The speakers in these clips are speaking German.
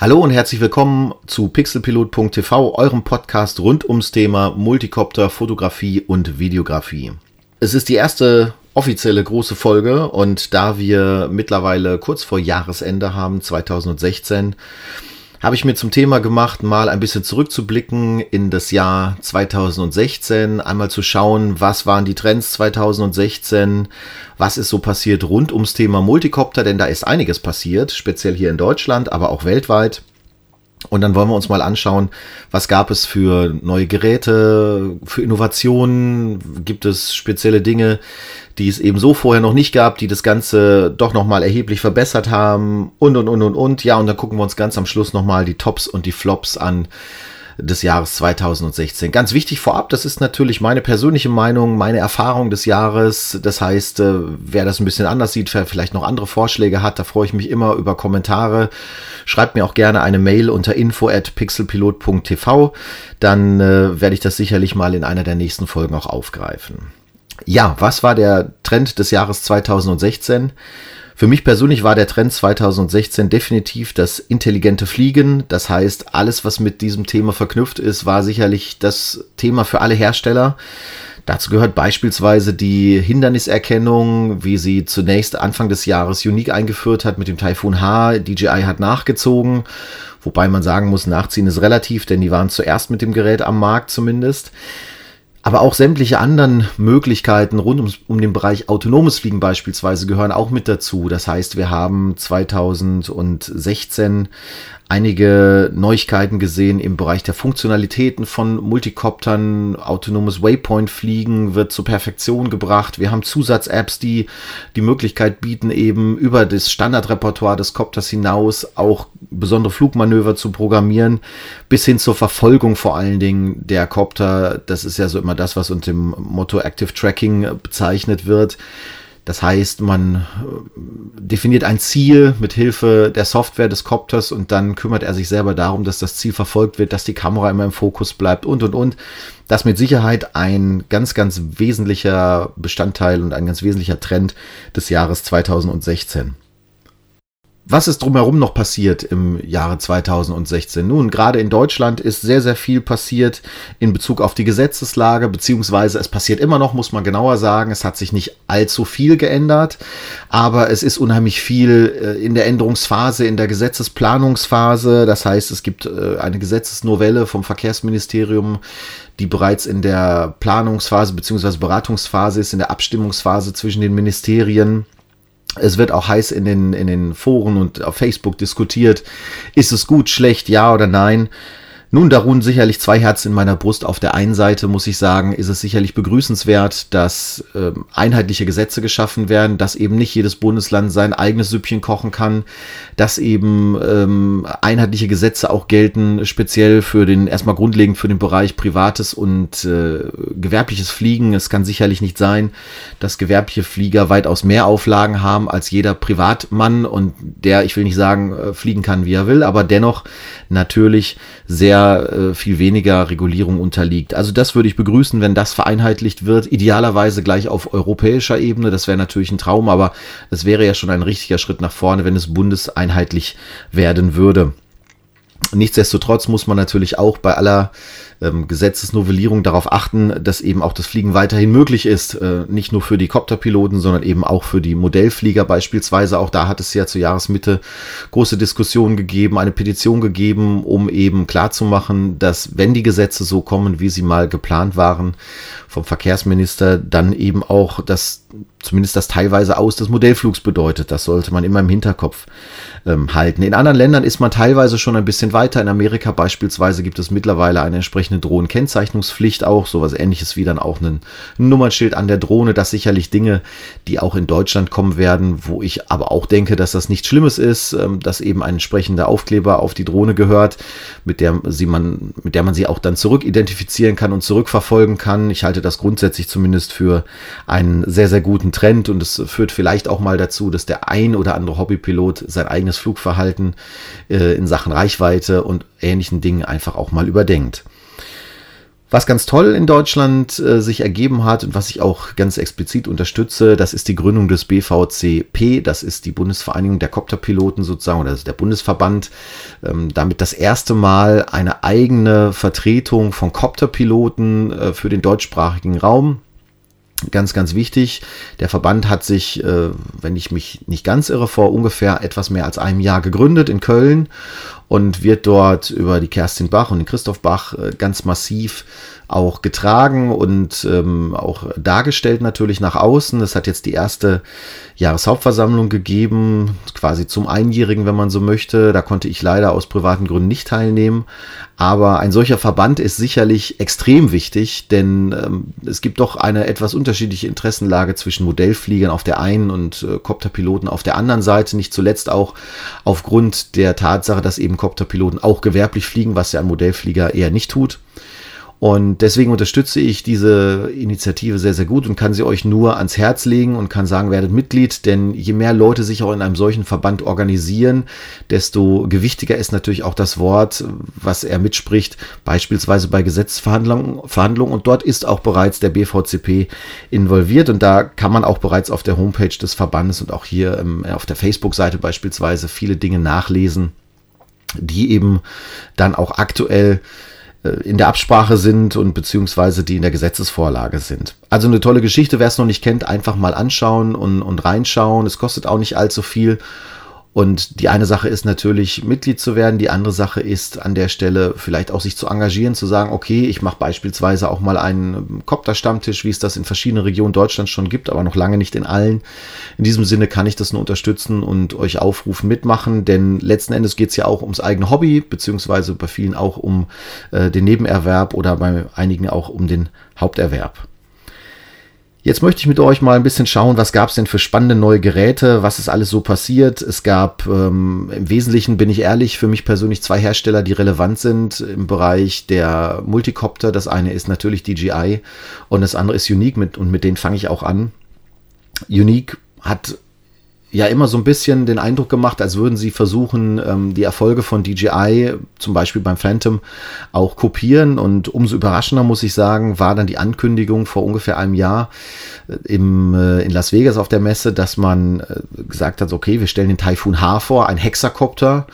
Hallo und herzlich willkommen zu pixelpilot.tv, eurem Podcast rund ums Thema Multicopter, Fotografie und Videografie. Es ist die erste offizielle große Folge und da wir mittlerweile kurz vor Jahresende haben, 2016, habe ich mir zum Thema gemacht, mal ein bisschen zurückzublicken in das Jahr 2016, einmal zu schauen, was waren die Trends 2016, was ist so passiert rund ums Thema Multicopter, denn da ist einiges passiert, speziell hier in Deutschland, aber auch weltweit. Und dann wollen wir uns mal anschauen, was gab es für neue Geräte, für Innovationen, gibt es spezielle Dinge, die es eben so vorher noch nicht gab, die das Ganze doch nochmal erheblich verbessert haben und, und, und, und, und. Ja, und dann gucken wir uns ganz am Schluss nochmal die Tops und die Flops an des Jahres 2016. Ganz wichtig vorab, das ist natürlich meine persönliche Meinung, meine Erfahrung des Jahres. Das heißt, äh, wer das ein bisschen anders sieht, wer vielleicht noch andere Vorschläge hat, da freue ich mich immer über Kommentare. Schreibt mir auch gerne eine Mail unter info at pixelpilot.tv. Dann äh, werde ich das sicherlich mal in einer der nächsten Folgen auch aufgreifen. Ja, was war der Trend des Jahres 2016? Für mich persönlich war der Trend 2016 definitiv das intelligente Fliegen. Das heißt, alles, was mit diesem Thema verknüpft ist, war sicherlich das Thema für alle Hersteller. Dazu gehört beispielsweise die Hinderniserkennung, wie sie zunächst Anfang des Jahres Unique eingeführt hat mit dem Typhoon H. DJI hat nachgezogen, wobei man sagen muss, nachziehen ist relativ, denn die waren zuerst mit dem Gerät am Markt zumindest aber auch sämtliche anderen Möglichkeiten rund um, um den Bereich autonomes Fliegen beispielsweise gehören auch mit dazu. Das heißt, wir haben 2016 einige Neuigkeiten gesehen im Bereich der Funktionalitäten von Multicoptern. Autonomes Waypoint-Fliegen wird zur Perfektion gebracht. Wir haben Zusatz-Apps, die die Möglichkeit bieten, eben über das Standardrepertoire des Copters hinaus auch besondere Flugmanöver zu programmieren, bis hin zur Verfolgung vor allen Dingen der Copter. Das ist ja so immer das, was unter dem Motto Active Tracking bezeichnet wird. Das heißt, man äh, definiert ein Ziel mit Hilfe der Software des Copters und dann kümmert er sich selber darum, dass das Ziel verfolgt wird, dass die Kamera immer im Fokus bleibt und und und. Das mit Sicherheit ein ganz, ganz wesentlicher Bestandteil und ein ganz wesentlicher Trend des Jahres 2016. Was ist drumherum noch passiert im Jahre 2016? Nun, gerade in Deutschland ist sehr, sehr viel passiert in Bezug auf die Gesetzeslage, beziehungsweise es passiert immer noch, muss man genauer sagen. Es hat sich nicht allzu viel geändert, aber es ist unheimlich viel äh, in der Änderungsphase, in der Gesetzesplanungsphase. Das heißt, es gibt äh, eine Gesetzesnovelle vom Verkehrsministerium, die bereits in der Planungsphase beziehungsweise Beratungsphase ist, in der Abstimmungsphase zwischen den Ministerien. Es wird auch heiß in den, in den Foren und auf Facebook diskutiert. Ist es gut, schlecht, ja oder nein? Nun, da ruhen sicherlich zwei Herzen in meiner Brust. Auf der einen Seite muss ich sagen, ist es sicherlich begrüßenswert, dass äh, einheitliche Gesetze geschaffen werden, dass eben nicht jedes Bundesland sein eigenes Süppchen kochen kann, dass eben ähm, einheitliche Gesetze auch gelten, speziell für den, erstmal grundlegend für den Bereich privates und äh, gewerbliches Fliegen. Es kann sicherlich nicht sein, dass gewerbliche Flieger weitaus mehr Auflagen haben als jeder Privatmann und der, ich will nicht sagen, äh, fliegen kann, wie er will, aber dennoch natürlich sehr äh, viel weniger Regulierung unterliegt. Also das würde ich begrüßen, wenn das vereinheitlicht wird. Idealerweise gleich auf europäischer Ebene. Das wäre natürlich ein Traum, aber es wäre ja schon ein richtiger Schritt nach vorne, wenn es bundeseinheitlich werden würde. Nichtsdestotrotz muss man natürlich auch bei aller ähm, Gesetzesnovellierung darauf achten, dass eben auch das Fliegen weiterhin möglich ist. Äh, nicht nur für die Copterpiloten, sondern eben auch für die Modellflieger beispielsweise. Auch da hat es ja zur Jahresmitte große Diskussionen gegeben, eine Petition gegeben, um eben klarzumachen, dass wenn die Gesetze so kommen, wie sie mal geplant waren vom Verkehrsminister, dann eben auch das zumindest das teilweise aus des Modellflugs bedeutet. Das sollte man immer im Hinterkopf ähm, halten. In anderen Ländern ist man teilweise schon ein bisschen weiter. In Amerika beispielsweise gibt es mittlerweile eine entsprechende Drohnenkennzeichnungspflicht auch, sowas ähnliches wie dann auch ein Nummernschild an der Drohne. Das sicherlich Dinge, die auch in Deutschland kommen werden, wo ich aber auch denke, dass das nichts Schlimmes ist, ähm, dass eben ein entsprechender Aufkleber auf die Drohne gehört, mit der sie man, mit der man sie auch dann zurück identifizieren kann und zurückverfolgen kann. Ich halte das grundsätzlich zumindest für einen sehr, sehr guten Trend und es führt vielleicht auch mal dazu, dass der ein oder andere Hobbypilot sein eigenes Flugverhalten äh, in Sachen Reichweite und ähnlichen Dingen einfach auch mal überdenkt. Was ganz toll in Deutschland äh, sich ergeben hat und was ich auch ganz explizit unterstütze, das ist die Gründung des BVCP, das ist die Bundesvereinigung der Kopterpiloten sozusagen, oder der Bundesverband, ähm, damit das erste Mal eine eigene Vertretung von Kopterpiloten äh, für den deutschsprachigen Raum Ganz, ganz wichtig. Der Verband hat sich, äh, wenn ich mich nicht ganz irre, vor ungefähr etwas mehr als einem Jahr gegründet in Köln und wird dort über die Kerstin Bach und den Christoph Bach äh, ganz massiv auch getragen und ähm, auch dargestellt natürlich nach außen. Es hat jetzt die erste Jahreshauptversammlung gegeben, quasi zum Einjährigen, wenn man so möchte. Da konnte ich leider aus privaten Gründen nicht teilnehmen. Aber ein solcher Verband ist sicherlich extrem wichtig, denn ähm, es gibt doch eine etwas unterschiedliche Interessenlage zwischen Modellfliegern auf der einen und äh, Kopterpiloten auf der anderen Seite. Nicht zuletzt auch aufgrund der Tatsache, dass eben Kopterpiloten auch gewerblich fliegen, was ja ein Modellflieger eher nicht tut. Und deswegen unterstütze ich diese Initiative sehr, sehr gut und kann sie euch nur ans Herz legen und kann sagen, werdet Mitglied, denn je mehr Leute sich auch in einem solchen Verband organisieren, desto gewichtiger ist natürlich auch das Wort, was er mitspricht, beispielsweise bei Gesetzesverhandlungen Verhandlungen. und dort ist auch bereits der BVCP involviert und da kann man auch bereits auf der Homepage des Verbandes und auch hier auf der Facebook-Seite beispielsweise viele Dinge nachlesen, die eben dann auch aktuell äh, in der Absprache sind und beziehungsweise die in der Gesetzesvorlage sind. Also eine tolle Geschichte, wer es noch nicht kennt, einfach mal anschauen und, und reinschauen. Es kostet auch nicht allzu viel und die eine Sache ist natürlich, Mitglied zu werden. Die andere Sache ist an der Stelle vielleicht auch sich zu engagieren, zu sagen, okay, ich mache beispielsweise auch mal einen Kopter-Stammtisch, wie es das in verschiedenen Regionen Deutschlands schon gibt, aber noch lange nicht in allen. In diesem Sinne kann ich das nur unterstützen und euch aufrufen, mitmachen, denn letzten Endes geht es ja auch ums eigene Hobby, beziehungsweise bei vielen auch um äh, den Nebenerwerb oder bei einigen auch um den Haupterwerb. Jetzt möchte ich mit euch mal ein bisschen schauen, was gab es denn für spannende neue Geräte, was ist alles so passiert. Es gab ähm, im Wesentlichen, bin ich ehrlich, für mich persönlich zwei Hersteller, die relevant sind im Bereich der Multicopter. Das eine ist natürlich DJI und das andere ist Unique mit, und mit denen fange ich auch an. Unique hat ja immer so ein bisschen den Eindruck gemacht, als würden sie versuchen, ähm, die Erfolge von DJI, zum Beispiel beim Phantom, auch kopieren. Und umso überraschender, muss ich sagen, war dann die Ankündigung vor ungefähr einem Jahr äh, im, äh, in Las Vegas auf der Messe, dass man äh, gesagt hat, okay, wir stellen den Typhoon H vor, ein Hexakopter.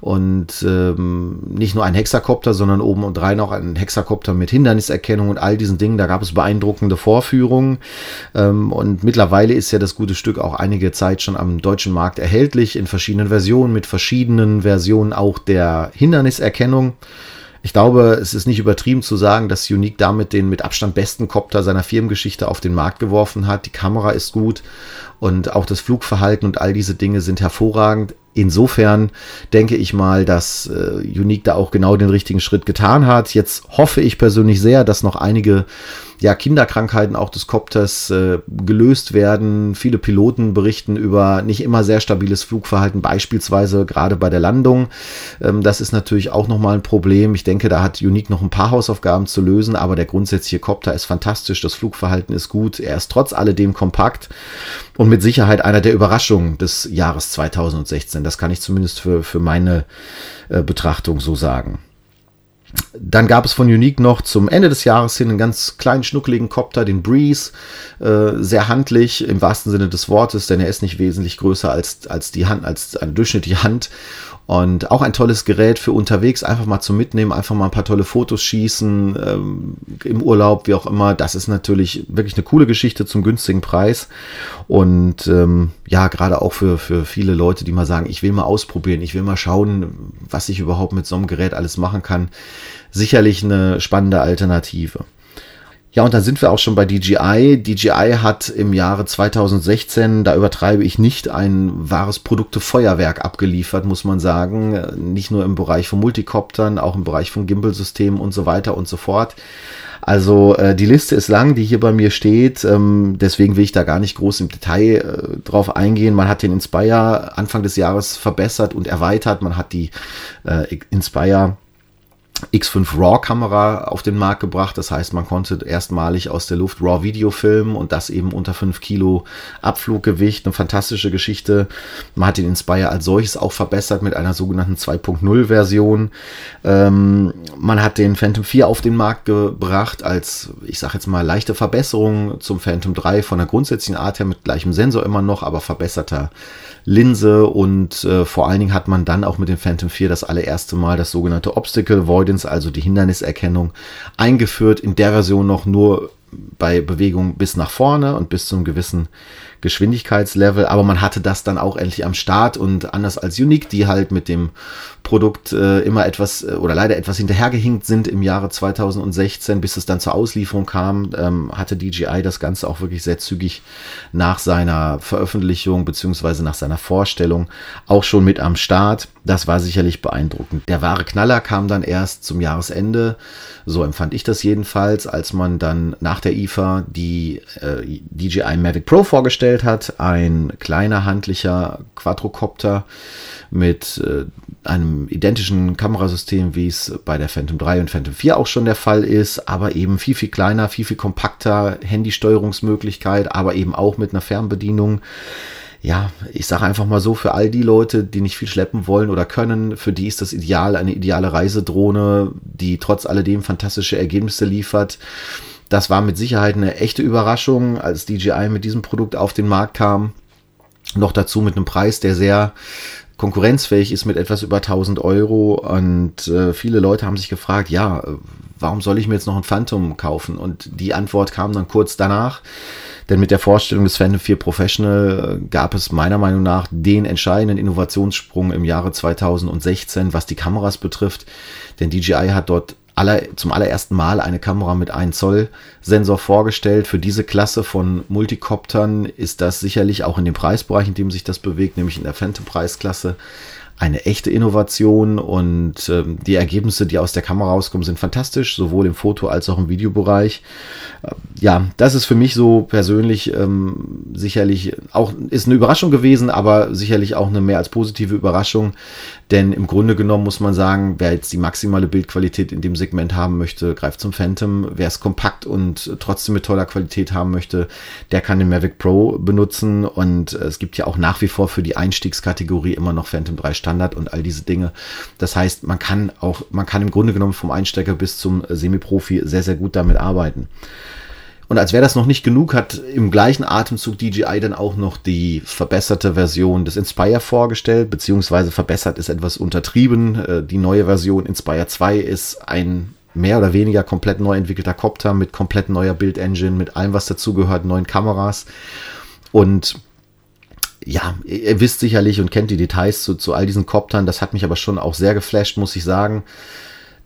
Und ähm, nicht nur ein Hexakopter, sondern oben und rein auch ein Hexakopter mit Hinderniserkennung und all diesen Dingen. Da gab es beeindruckende Vorführungen. Ähm, und mittlerweile ist ja das gute Stück auch einige Zeit schon am deutschen Markt erhältlich in verschiedenen Versionen, mit verschiedenen Versionen auch der Hinderniserkennung. Ich glaube, es ist nicht übertrieben zu sagen, dass Unique damit den mit Abstand besten Copter seiner Firmengeschichte auf den Markt geworfen hat. Die Kamera ist gut und auch das Flugverhalten und all diese Dinge sind hervorragend. Insofern denke ich mal, dass äh, Unique da auch genau den richtigen Schritt getan hat. Jetzt hoffe ich persönlich sehr, dass noch einige ja, Kinderkrankheiten auch des Kopters äh, gelöst werden. Viele Piloten berichten über nicht immer sehr stabiles Flugverhalten, beispielsweise gerade bei der Landung. Ähm, das ist natürlich auch nochmal ein Problem. Ich denke, da hat Unique noch ein paar Hausaufgaben zu lösen, aber der grundsätzliche Kopter ist fantastisch, das Flugverhalten ist gut, er ist trotz alledem kompakt und mit Sicherheit einer der Überraschungen des Jahres 2016. Das kann ich zumindest für, für meine äh, Betrachtung so sagen. Dann gab es von Unique noch zum Ende des Jahres hin einen ganz kleinen, schnuckeligen Copter, den Breeze. Äh, sehr handlich im wahrsten Sinne des Wortes, denn er ist nicht wesentlich größer als, als die Hand, als eine durchschnittliche Hand und auch ein tolles Gerät für unterwegs, einfach mal zum Mitnehmen, einfach mal ein paar tolle Fotos schießen, ähm, im Urlaub, wie auch immer. Das ist natürlich wirklich eine coole Geschichte zum günstigen Preis. Und ähm, ja, gerade auch für, für viele Leute, die mal sagen, ich will mal ausprobieren, ich will mal schauen, was ich überhaupt mit so einem Gerät alles machen kann. Sicherlich eine spannende Alternative. Ja, und dann sind wir auch schon bei DJI. DJI hat im Jahre 2016, da übertreibe ich nicht, ein wahres Produktefeuerwerk abgeliefert, muss man sagen. Nicht nur im Bereich von Multicoptern, auch im Bereich von Gimbal-Systemen und so weiter und so fort. Also äh, die Liste ist lang, die hier bei mir steht. Ähm, deswegen will ich da gar nicht groß im Detail äh, drauf eingehen. Man hat den Inspire Anfang des Jahres verbessert und erweitert. Man hat die äh, Inspire X5 RAW-Kamera auf den Markt gebracht. Das heißt, man konnte erstmalig aus der Luft RAW-Video filmen und das eben unter 5 Kilo Abfluggewicht. Eine fantastische Geschichte. Man hat den Inspire als solches auch verbessert mit einer sogenannten 2.0-Version. Ähm, man hat den Phantom 4 auf den Markt gebracht als, ich sage jetzt mal, leichte Verbesserung zum Phantom 3 von der grundsätzlichen Art her mit gleichem Sensor immer noch, aber verbesserter Linse und äh, vor allen Dingen hat man dann auch mit dem Phantom 4 das allererste Mal das sogenannte Obstacle Avoidance, also die Hinderniserkennung, eingeführt. In der Version noch nur bei Bewegung bis nach vorne und bis zu einem gewissen Geschwindigkeitslevel, aber man hatte das dann auch endlich am Start und anders als Unique, die halt mit dem Produkt äh, immer etwas äh, oder leider etwas hinterhergehinkt sind im Jahre 2016, bis es dann zur Auslieferung kam, ähm, hatte DJI das Ganze auch wirklich sehr zügig nach seiner Veröffentlichung beziehungsweise nach seiner Vorstellung auch schon mit am Start. Das war sicherlich beeindruckend. Der wahre Knaller kam dann erst zum Jahresende, so empfand ich das jedenfalls, als man dann nach der IFA die äh, DJI Mavic Pro vorgestellt hat, ein kleiner handlicher Quadrocopter mit äh, einem identischen Kamerasystem, wie es bei der Phantom 3 und Phantom 4 auch schon der Fall ist, aber eben viel, viel kleiner, viel, viel kompakter, Handysteuerungsmöglichkeit, aber eben auch mit einer Fernbedienung. Ja, ich sage einfach mal so, für all die Leute, die nicht viel schleppen wollen oder können, für die ist das ideal, eine ideale Reisedrohne, die trotz alledem fantastische Ergebnisse liefert. Das war mit Sicherheit eine echte Überraschung, als DJI mit diesem Produkt auf den Markt kam. Noch dazu mit einem Preis, der sehr konkurrenzfähig ist mit etwas über 1000 Euro. Und äh, viele Leute haben sich gefragt, ja, warum soll ich mir jetzt noch ein Phantom kaufen? Und die Antwort kam dann kurz danach. Denn mit der Vorstellung des Phantom 4 Professional äh, gab es meiner Meinung nach den entscheidenden Innovationssprung im Jahre 2016, was die Kameras betrifft. Denn DJI hat dort aller, zum allerersten Mal eine Kamera mit 1 Zoll Sensor vorgestellt. Für diese Klasse von Multicoptern ist das sicherlich auch in dem Preisbereich, in dem sich das bewegt, nämlich in der Phantom Preisklasse, eine echte Innovation und ähm, die Ergebnisse, die aus der Kamera rauskommen, sind fantastisch, sowohl im Foto- als auch im Videobereich. Äh, ja, das ist für mich so persönlich ähm, sicherlich auch, ist eine Überraschung gewesen, aber sicherlich auch eine mehr als positive Überraschung, denn im Grunde genommen muss man sagen, wer jetzt die maximale Bildqualität in dem Segment haben möchte, greift zum Phantom. Wer es kompakt und trotzdem mit toller Qualität haben möchte, der kann den Mavic Pro benutzen und es gibt ja auch nach wie vor für die Einstiegskategorie immer noch Phantom 3 Standard und all diese Dinge. Das heißt, man kann auch, man kann im Grunde genommen vom Einsteiger bis zum Semi-Profi sehr, sehr gut damit arbeiten. Und als wäre das noch nicht genug, hat im gleichen Atemzug DJI dann auch noch die verbesserte Version des Inspire vorgestellt, beziehungsweise verbessert ist etwas untertrieben. Äh, die neue Version Inspire 2 ist ein mehr oder weniger komplett neu entwickelter Copter mit komplett neuer Bildengine, mit allem, was dazugehört, neuen Kameras. Und ja, ihr wisst sicherlich und kennt die Details zu, zu all diesen Koptern. Das hat mich aber schon auch sehr geflasht, muss ich sagen.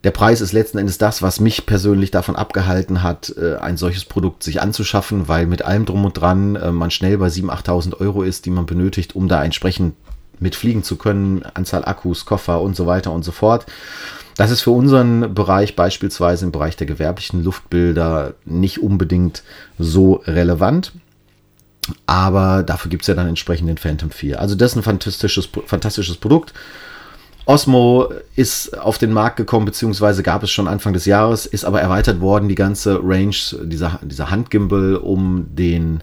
Der Preis ist letzten Endes das, was mich persönlich davon abgehalten hat, äh, ein solches Produkt sich anzuschaffen, weil mit allem drum und dran äh, man schnell bei 7.000, 8.000 Euro ist, die man benötigt, um da entsprechend mitfliegen zu können, Anzahl Akkus, Koffer und so weiter und so fort. Das ist für unseren Bereich beispielsweise im Bereich der gewerblichen Luftbilder nicht unbedingt so relevant. Aber dafür gibt es ja dann entsprechend den Phantom 4. Also das ist ein fantastisches, fantastisches Produkt. Osmo ist auf den Markt gekommen, beziehungsweise gab es schon Anfang des Jahres, ist aber erweitert worden, die ganze Range, dieser, dieser Handgimbal um den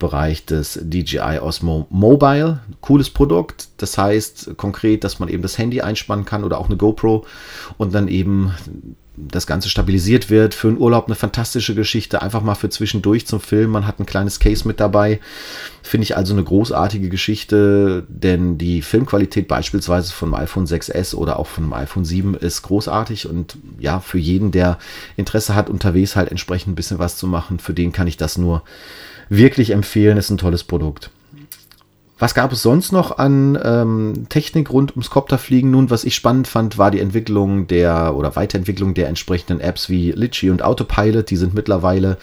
Bereich des DJI Osmo Mobile. Cooles Produkt. Das heißt konkret, dass man eben das Handy einspannen kann oder auch eine GoPro und dann eben das Ganze stabilisiert wird. Für einen Urlaub eine fantastische Geschichte. Einfach mal für zwischendurch zum Film. Man hat ein kleines Case mit dabei. Finde ich also eine großartige Geschichte, denn die Filmqualität beispielsweise vom iPhone 6S oder auch vom iPhone 7 ist großartig und ja, für jeden, der Interesse hat, unterwegs halt entsprechend ein bisschen was zu machen, für den kann ich das nur wirklich empfehlen. Ist ein tolles Produkt. Was gab es sonst noch an ähm, Technik rund ums Copterfliegen? Nun, was ich spannend fand, war die Entwicklung der oder Weiterentwicklung der entsprechenden Apps wie Litchi und Autopilot. Die sind mittlerweile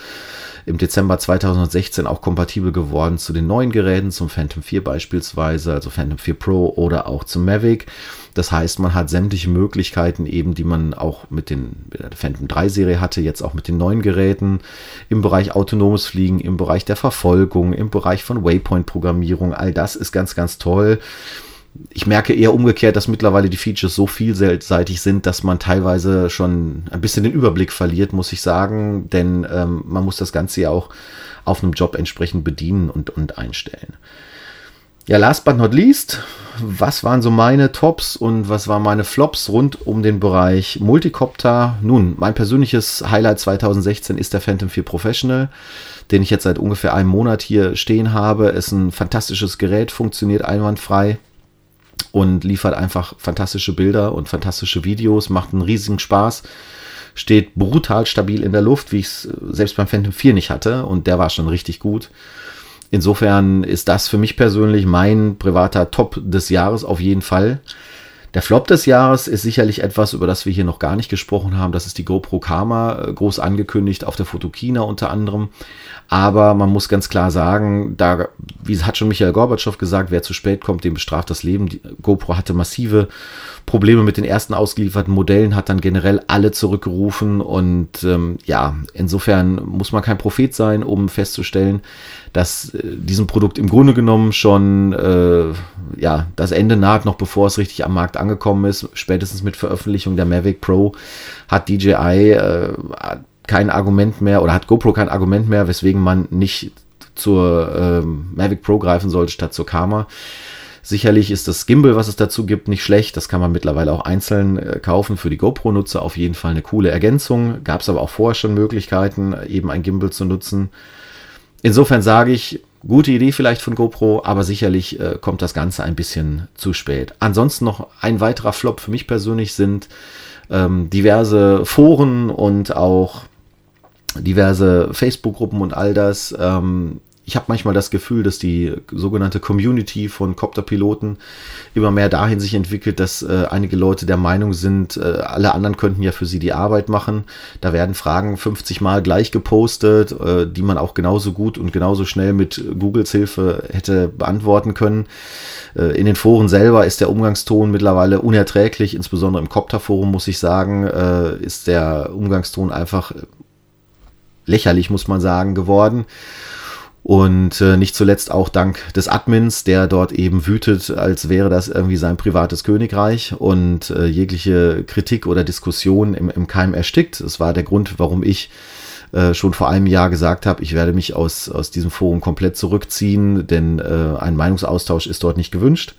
im Dezember 2016 auch kompatibel geworden zu den neuen Geräten, zum Phantom 4 beispielsweise, also Phantom 4 Pro oder auch zum Mavic. Das heißt, man hat sämtliche Möglichkeiten eben, die man auch mit den Phantom 3 Serie hatte, jetzt auch mit den neuen Geräten im Bereich autonomes Fliegen, im Bereich der Verfolgung, im Bereich von Waypoint Programmierung. All das ist ganz, ganz toll ich merke eher umgekehrt, dass mittlerweile die Features so vielseitig sind, dass man teilweise schon ein bisschen den Überblick verliert, muss ich sagen, denn ähm, man muss das Ganze ja auch auf einem Job entsprechend bedienen und, und einstellen. Ja, last but not least, was waren so meine Tops und was waren meine Flops rund um den Bereich Multicopter? Nun, mein persönliches Highlight 2016 ist der Phantom 4 Professional, den ich jetzt seit ungefähr einem Monat hier stehen habe. Ist ein fantastisches Gerät, funktioniert einwandfrei und liefert einfach fantastische Bilder und fantastische Videos, macht einen riesigen Spaß, steht brutal stabil in der Luft, wie ich es selbst beim Phantom 4 nicht hatte und der war schon richtig gut. Insofern ist das für mich persönlich mein privater Top des Jahres auf jeden Fall. Der Flop des Jahres ist sicherlich etwas, über das wir hier noch gar nicht gesprochen haben. Das ist die GoPro Karma, äh, groß angekündigt auf der Fotokina unter anderem. Aber man muss ganz klar sagen, da, wie hat schon Michael Gorbatschow gesagt, wer zu spät kommt, dem bestraft das Leben. Die GoPro hatte massive Probleme mit den ersten ausgelieferten Modellen, hat dann generell alle zurückgerufen und ähm, ja, insofern muss man kein Prophet sein, um festzustellen, dass äh, diesem Produkt im Grunde genommen schon äh, ja, das Ende naht, noch bevor es richtig am Markt angekommen ist. Spätestens mit Veröffentlichung der Mavic Pro hat DJI äh, kein Argument mehr oder hat GoPro kein Argument mehr, weswegen man nicht zur ähm, Mavic Pro greifen sollte statt zur Karma. Sicherlich ist das Gimbal, was es dazu gibt, nicht schlecht. Das kann man mittlerweile auch einzeln äh, kaufen für die GoPro-Nutzer. Auf jeden Fall eine coole Ergänzung. Gab es aber auch vorher schon Möglichkeiten, eben ein Gimbal zu nutzen. Insofern sage ich, gute Idee vielleicht von GoPro, aber sicherlich äh, kommt das Ganze ein bisschen zu spät. Ansonsten noch ein weiterer Flop für mich persönlich sind ähm, diverse Foren und auch diverse Facebook-Gruppen und all das. Ähm, ich habe manchmal das Gefühl, dass die sogenannte Community von Copterpiloten immer mehr dahin sich entwickelt, dass äh, einige Leute der Meinung sind, äh, alle anderen könnten ja für sie die Arbeit machen. Da werden Fragen 50 Mal gleich gepostet, äh, die man auch genauso gut und genauso schnell mit Googles Hilfe hätte beantworten können. Äh, in den Foren selber ist der Umgangston mittlerweile unerträglich, insbesondere im Copter-Forum muss ich sagen, äh, ist der Umgangston einfach lächerlich, muss man sagen, geworden. Und äh, nicht zuletzt auch dank des Admins, der dort eben wütet, als wäre das irgendwie sein privates Königreich und äh, jegliche Kritik oder Diskussion im, im Keim erstickt. Das war der Grund, warum ich äh, schon vor einem Jahr gesagt habe, ich werde mich aus, aus diesem Forum komplett zurückziehen, denn äh, ein Meinungsaustausch ist dort nicht gewünscht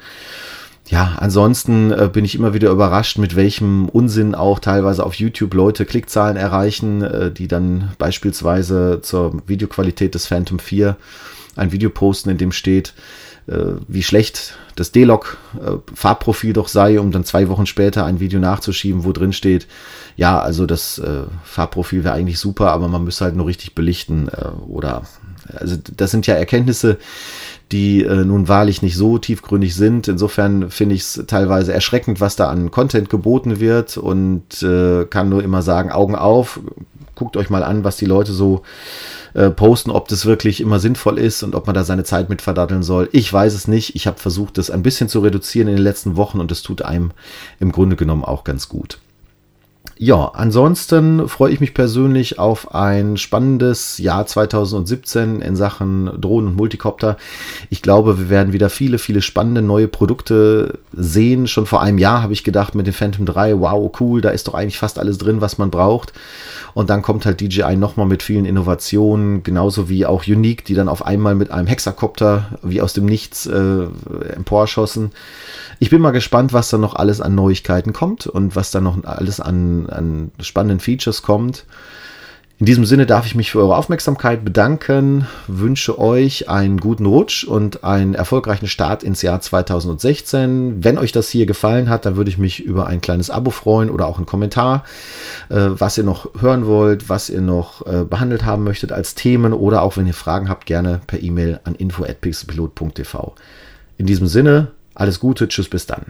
ja, ansonsten äh, bin ich immer wieder überrascht, mit welchem Unsinn auch teilweise auf YouTube Leute Klickzahlen erreichen, äh, die dann beispielsweise zur Videoqualität des Phantom 4 ein Video posten, in dem steht, äh, wie schlecht das D-Log-Farbprofil äh, doch sei, um dann zwei Wochen später ein Video nachzuschieben, wo drin steht, ja, also das äh, Farbprofil wäre eigentlich super, aber man müsste halt nur richtig belichten äh, oder also das sind ja Erkenntnisse, die äh, nun wahrlich nicht so tiefgründig sind. Insofern finde ich es teilweise erschreckend, was da an Content geboten wird und äh, kann nur immer sagen, Augen auf, guckt euch mal an, was die Leute so äh, posten, ob das wirklich immer sinnvoll ist und ob man da seine Zeit mit verdatteln soll. Ich weiß es nicht. Ich habe versucht, das ein bisschen zu reduzieren in den letzten Wochen und das tut einem im Grunde genommen auch ganz gut. Ja, ansonsten freue ich mich persönlich auf ein spannendes Jahr 2017 in Sachen Drohnen und Multicopter. Ich glaube, wir werden wieder viele, viele spannende neue Produkte sehen. Schon vor einem Jahr habe ich gedacht mit dem Phantom 3, wow, cool, da ist doch eigentlich fast alles drin, was man braucht. Und dann kommt halt DJI nochmal mit vielen Innovationen, genauso wie auch Unique, die dann auf einmal mit einem Hexakopter wie aus dem Nichts äh, emporschossen. Ich bin mal gespannt, was da noch alles an Neuigkeiten kommt und was da noch alles an, an spannenden Features kommt. In diesem Sinne darf ich mich für eure Aufmerksamkeit bedanken, wünsche euch einen guten Rutsch und einen erfolgreichen Start ins Jahr 2016. Wenn euch das hier gefallen hat, dann würde ich mich über ein kleines Abo freuen oder auch einen Kommentar, äh, was ihr noch hören wollt, was ihr noch äh, behandelt haben möchtet als Themen oder auch wenn ihr Fragen habt, gerne per E-Mail an info@pixelpilot.tv. In diesem Sinne, alles Gute, tschüss, bis dann.